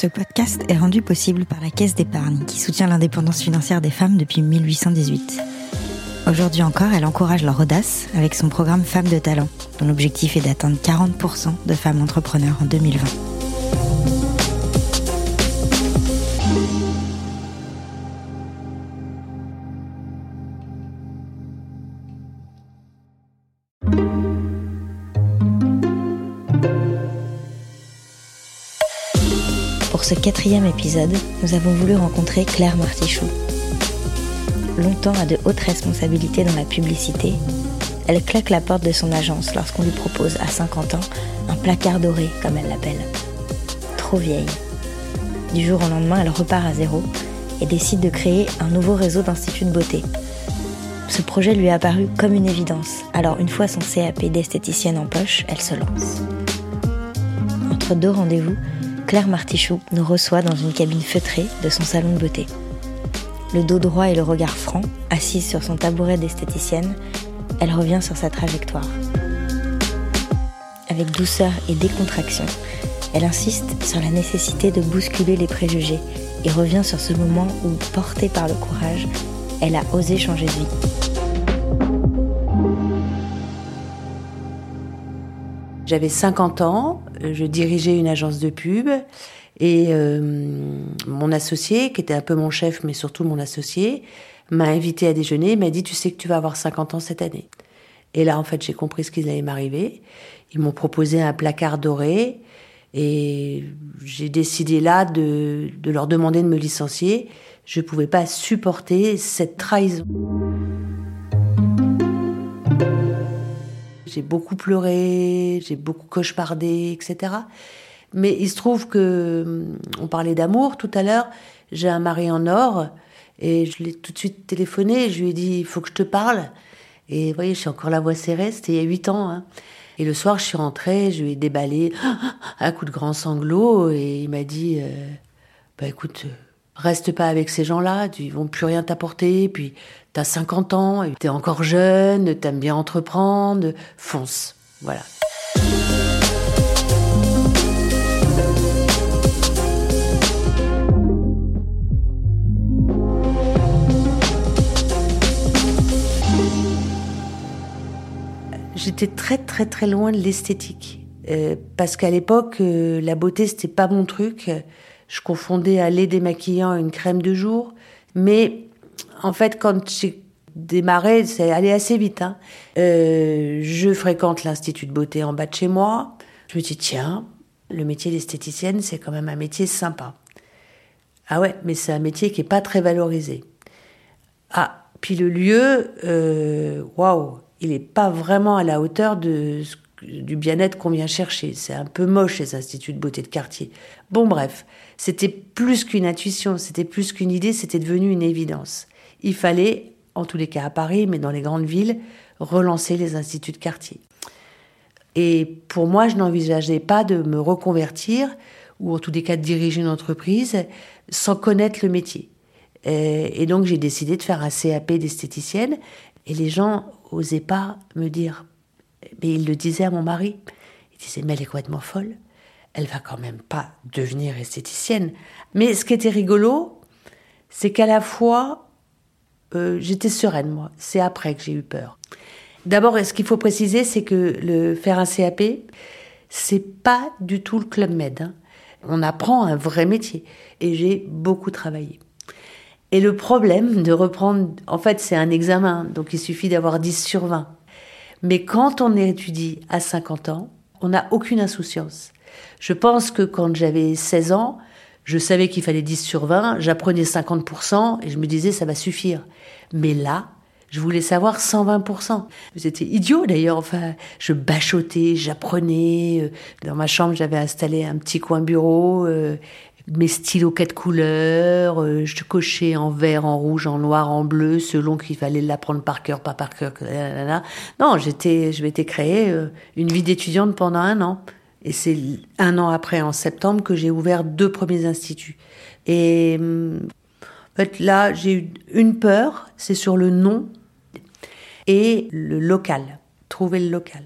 Ce podcast est rendu possible par la Caisse d'épargne qui soutient l'indépendance financière des femmes depuis 1818. Aujourd'hui encore, elle encourage leur audace avec son programme Femmes de talent, dont l'objectif est d'atteindre 40% de femmes entrepreneurs en 2020. Ce quatrième épisode, nous avons voulu rencontrer Claire Martichoux. Longtemps à de hautes responsabilités dans la publicité, elle claque la porte de son agence lorsqu'on lui propose à 50 ans un placard doré, comme elle l'appelle. Trop vieille. Du jour au lendemain, elle repart à zéro et décide de créer un nouveau réseau d'instituts de beauté. Ce projet lui est apparu comme une évidence, alors une fois son CAP d'esthéticienne en poche, elle se lance. Entre deux rendez-vous, Claire Martichoux nous reçoit dans une cabine feutrée de son salon de beauté. Le dos droit et le regard franc, assise sur son tabouret d'esthéticienne, elle revient sur sa trajectoire. Avec douceur et décontraction, elle insiste sur la nécessité de bousculer les préjugés et revient sur ce moment où, portée par le courage, elle a osé changer de vie. J'avais 50 ans, je dirigeais une agence de pub et euh, mon associé, qui était un peu mon chef mais surtout mon associé, m'a invité à déjeuner, m'a dit tu sais que tu vas avoir 50 ans cette année. Et là en fait j'ai compris ce qui allait m'arriver. Ils m'ont proposé un placard doré et j'ai décidé là de leur demander de me licencier. Je ne pouvais pas supporter cette trahison. J'ai beaucoup pleuré, j'ai beaucoup cauchemardé, etc. Mais il se trouve que, on parlait d'amour tout à l'heure, j'ai un mari en or, et je l'ai tout de suite téléphoné, je lui ai dit, il faut que je te parle. Et vous voyez, j'ai encore la voix serrée, c'était il y a huit ans. Hein. Et le soir, je suis rentrée, je lui ai déballé un coup de grand sanglot, et il m'a dit, euh, bah écoute, reste pas avec ces gens-là, ils vont plus rien t'apporter, puis t'as 50 ans, t'es encore jeune, t'aimes bien entreprendre, fonce. Voilà. J'étais très très très loin de l'esthétique. Euh, parce qu'à l'époque, euh, la beauté, c'était pas mon truc. Je confondais un lait démaquillant une crème de jour. Mais en fait, quand j'ai démarré, c'est allé assez vite. Hein. Euh, je fréquente l'Institut de beauté en bas de chez moi. Je me dis, tiens, le métier d'esthéticienne, c'est quand même un métier sympa. Ah ouais, mais c'est un métier qui est pas très valorisé. Ah, puis le lieu, euh, waouh, il n'est pas vraiment à la hauteur de, du bien-être qu'on vient chercher. C'est un peu moche, ces instituts de beauté de quartier. Bon, bref, c'était plus qu'une intuition, c'était plus qu'une idée, c'était devenu une évidence. Il fallait, en tous les cas à Paris, mais dans les grandes villes, relancer les instituts de quartier. Et pour moi, je n'envisageais pas de me reconvertir, ou en tous les cas de diriger une entreprise, sans connaître le métier. Et donc j'ai décidé de faire un CAP d'esthéticienne, et les gens osaient pas me dire, mais ils le disaient à mon mari, ils disaient, mais elle est complètement folle, elle va quand même pas devenir esthéticienne. Mais ce qui était rigolo, c'est qu'à la fois, euh, j'étais sereine, moi. C'est après que j'ai eu peur. D'abord, ce qu'il faut préciser, c'est que le faire un CAP, c'est pas du tout le club med. Hein. On apprend un vrai métier. Et j'ai beaucoup travaillé. Et le problème de reprendre, en fait, c'est un examen, donc il suffit d'avoir 10 sur 20. Mais quand on étudie à 50 ans, on n'a aucune insouciance. Je pense que quand j'avais 16 ans, je savais qu'il fallait 10 sur 20, j'apprenais 50% et je me disais ça va suffire. Mais là, je voulais savoir 120%. C'était idiot d'ailleurs, enfin, je bachotais, j'apprenais. Dans ma chambre, j'avais installé un petit coin bureau, euh, mes stylos quatre couleurs, euh, je cochais en vert, en rouge, en noir, en bleu, selon qu'il fallait l'apprendre par cœur, pas par cœur. Non, j'étais, je m'étais créé euh, une vie d'étudiante pendant un an. Et c'est un an après, en septembre, que j'ai ouvert deux premiers instituts. Et hum, en fait, là, j'ai eu une peur, c'est sur le nom et le local, trouver le local.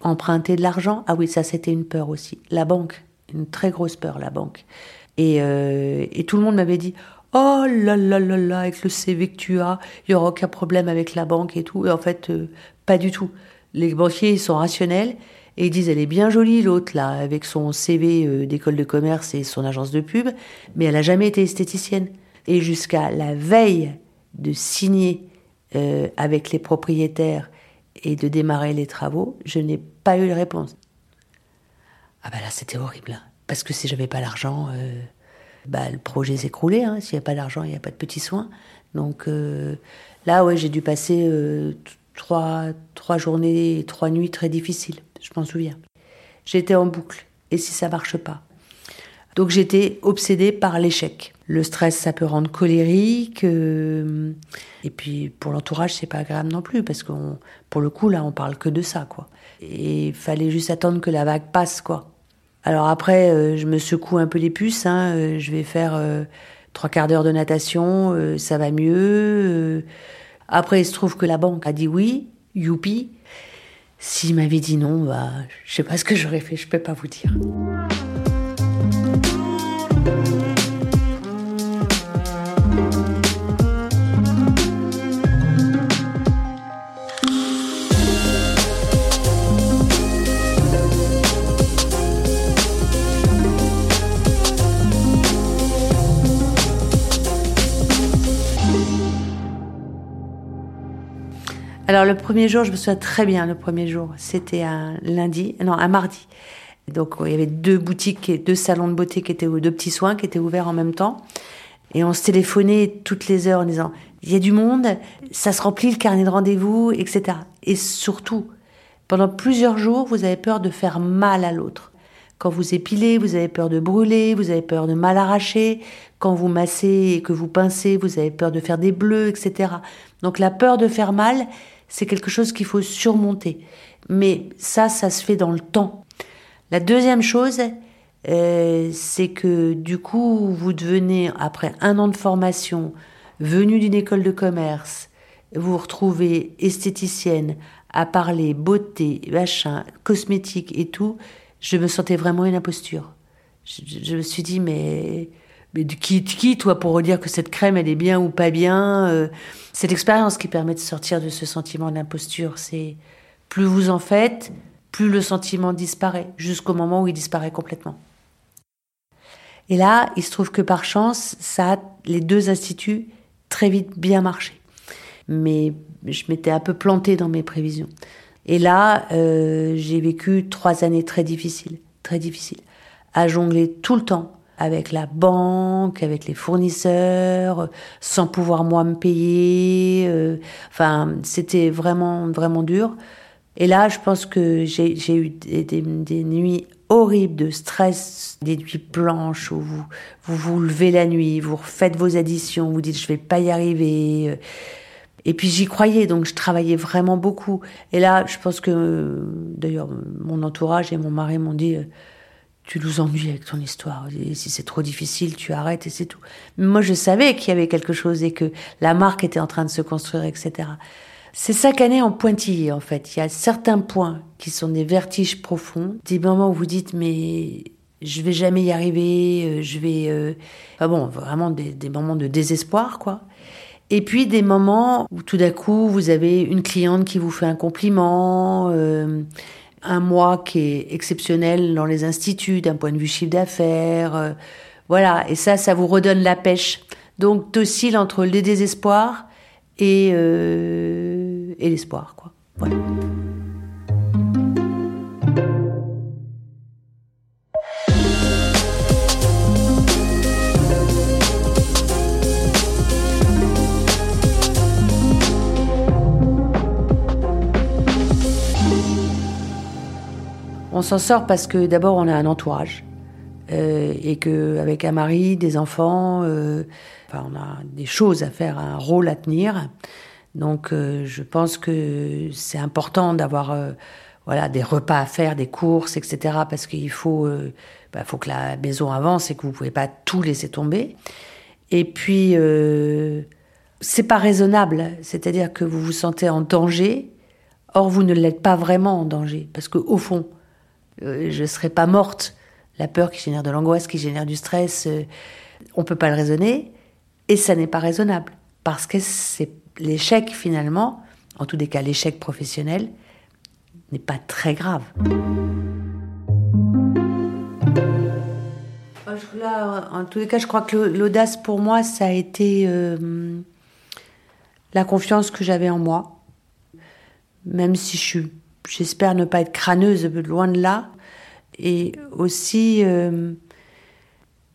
Emprunter de l'argent, ah oui, ça c'était une peur aussi. La banque, une très grosse peur, la banque. Et, euh, et tout le monde m'avait dit Oh là là là là, avec le CV que tu as, il n'y aura aucun problème avec la banque et tout. Et en fait, euh, pas du tout. Les banquiers, ils sont rationnels et ils disent Elle est bien jolie, l'autre, là, avec son CV euh, d'école de commerce et son agence de pub, mais elle n'a jamais été esthéticienne. Et jusqu'à la veille de signer avec les propriétaires et de démarrer les travaux, je n'ai pas eu de réponse. Ah bah là, c'était horrible. Hein. Parce que si j'avais pas l'argent, euh, bah, le projet s'écroulait. Hein. S'il n'y a pas d'argent, il n'y a pas de petits soins. Donc euh, là, ouais, j'ai dû passer euh, trois, trois journées trois nuits très difficiles. Je m'en souviens. J'étais en boucle. Et si ça marche pas? Donc j'étais obsédée par l'échec. Le stress, ça peut rendre colérique. euh, et puis pour l'entourage, c'est pas agréable non plus parce que pour le coup là, on parle que de ça, quoi. Et fallait juste attendre que la vague passe, quoi. Alors après, euh, je me secoue un peu les puces. Hein, euh, je vais faire trois quarts d'heure de natation, ça va mieux. Après, il se trouve que la banque a dit oui, youpi. S'il m'avait dit non, bah, je sais pas ce que j'aurais fait, je peux pas vous dire. Alors le premier jour, je me souviens très bien, le premier jour, c'était un lundi, non, un mardi. Donc il y avait deux boutiques, deux salons de beauté qui étaient, deux petits soins qui étaient ouverts en même temps. Et on se téléphonait toutes les heures en disant, il y a du monde, ça se remplit le carnet de rendez-vous, etc. Et surtout, pendant plusieurs jours, vous avez peur de faire mal à l'autre. Quand vous épilez, vous avez peur de brûler, vous avez peur de mal arracher. Quand vous massez et que vous pincez, vous avez peur de faire des bleus, etc. Donc la peur de faire mal, c'est quelque chose qu'il faut surmonter. Mais ça, ça se fait dans le temps. La deuxième chose, euh, c'est que du coup, vous devenez, après un an de formation, venu d'une école de commerce, vous vous retrouvez esthéticienne à parler beauté, machin, cosmétique et tout, je me sentais vraiment une imposture. Je, me suis dit, mais, mais qui, qui, toi, pour redire que cette crème, elle est bien ou pas bien euh, C'est l'expérience qui permet de sortir de ce sentiment d'imposture. C'est plus vous en faites, plus le sentiment disparaît, jusqu'au moment où il disparaît complètement. Et là, il se trouve que par chance, ça a les deux instituts très vite bien marché. Mais je m'étais un peu plantée dans mes prévisions. Et là, euh, j'ai vécu trois années très difficiles, très difficiles, à jongler tout le temps avec la banque, avec les fournisseurs, sans pouvoir moi me payer. euh, enfin, c'était vraiment vraiment dur. Et là, je pense que j'ai eu des, nuits horribles de stress, des nuits blanches où vous vous, levez la nuit, vous refaites vos additions, vous dites je vais pas y arriver. euh, et puis j'y croyais, donc je travaillais vraiment beaucoup. Et là, je pense que, euh, d'ailleurs, mon entourage et mon mari m'ont dit, tu nous ennuies avec ton histoire. Si c'est trop difficile, tu arrêtes et c'est tout. Mais moi, je savais qu'il y avait quelque chose et que la marque était en train de se construire, etc. C'est année en pointillé, en fait. Il y a certains points qui sont des vertiges profonds, des moments où vous dites, mais je vais jamais y arriver, euh, je vais... euh, Enfin bon, vraiment des, des moments de désespoir, quoi. Et puis des moments où tout d'un coup, vous avez une cliente qui vous fait un compliment, euh, un mois qui est exceptionnel dans les instituts d'un point de vue chiffre d'affaires. euh, voilà, et ça, ça vous redonne la pêche. Donc, t'oscilles entre le désespoir et, euh, et l'espoir, quoi. On s'en sort parce que d'abord on a un entourage euh, et que avec un mari, des enfants, euh, enfin, on a des choses à faire, un rôle à tenir. Donc euh, je pense que c'est important d'avoir voilà des repas à faire, des courses, etc. Parce qu'il faut bah, faut que la maison avance et que vous pouvez pas tout laisser tomber. Et puis c'est pas raisonnable, c'est-à-dire que vous vous sentez en danger. Or vous ne l'êtes pas vraiment en danger parce que au fond euh, je serais pas morte la peur qui génère de l'angoisse, qui génère du stress. Euh, on peut pas le raisonner et ça n'est pas raisonnable parce que c'est l'échec finalement, en tous les cas l'échec professionnel, n'est pas très grave. en tous les cas, je crois que l'audace pour moi, ça a été euh, la confiance que j'avais en moi. Même si je suis, j'espère ne pas être crâneuse, loin de là. Et aussi, euh,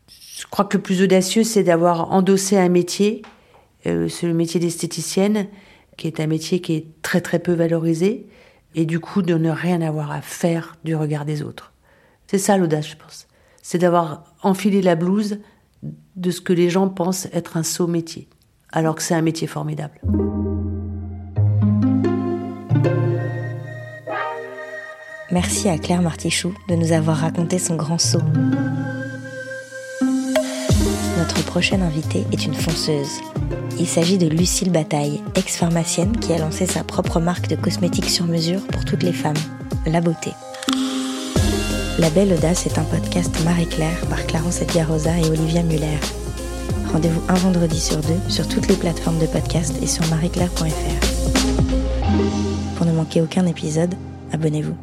je crois que le plus audacieux, c'est d'avoir endossé un métier, euh, c'est le métier d'esthéticienne, qui est un métier qui est très très peu valorisé, et du coup de ne rien avoir à faire du regard des autres. C'est ça l'audace, je pense. C'est d'avoir enfilé la blouse de ce que les gens pensent être un saut métier, alors que c'est un métier formidable. Merci à Claire Martichoux de nous avoir raconté son grand saut. Notre prochaine invitée est une fonceuse. Il s'agit de Lucille Bataille, ex-pharmacienne qui a lancé sa propre marque de cosmétiques sur mesure pour toutes les femmes, La Beauté. La Belle Audace est un podcast Marie-Claire par Clarence Edgarosa et Olivia Muller. Rendez-vous un vendredi sur deux sur toutes les plateformes de podcast et sur marieclaire.fr. Pour ne manquer aucun épisode, abonnez-vous.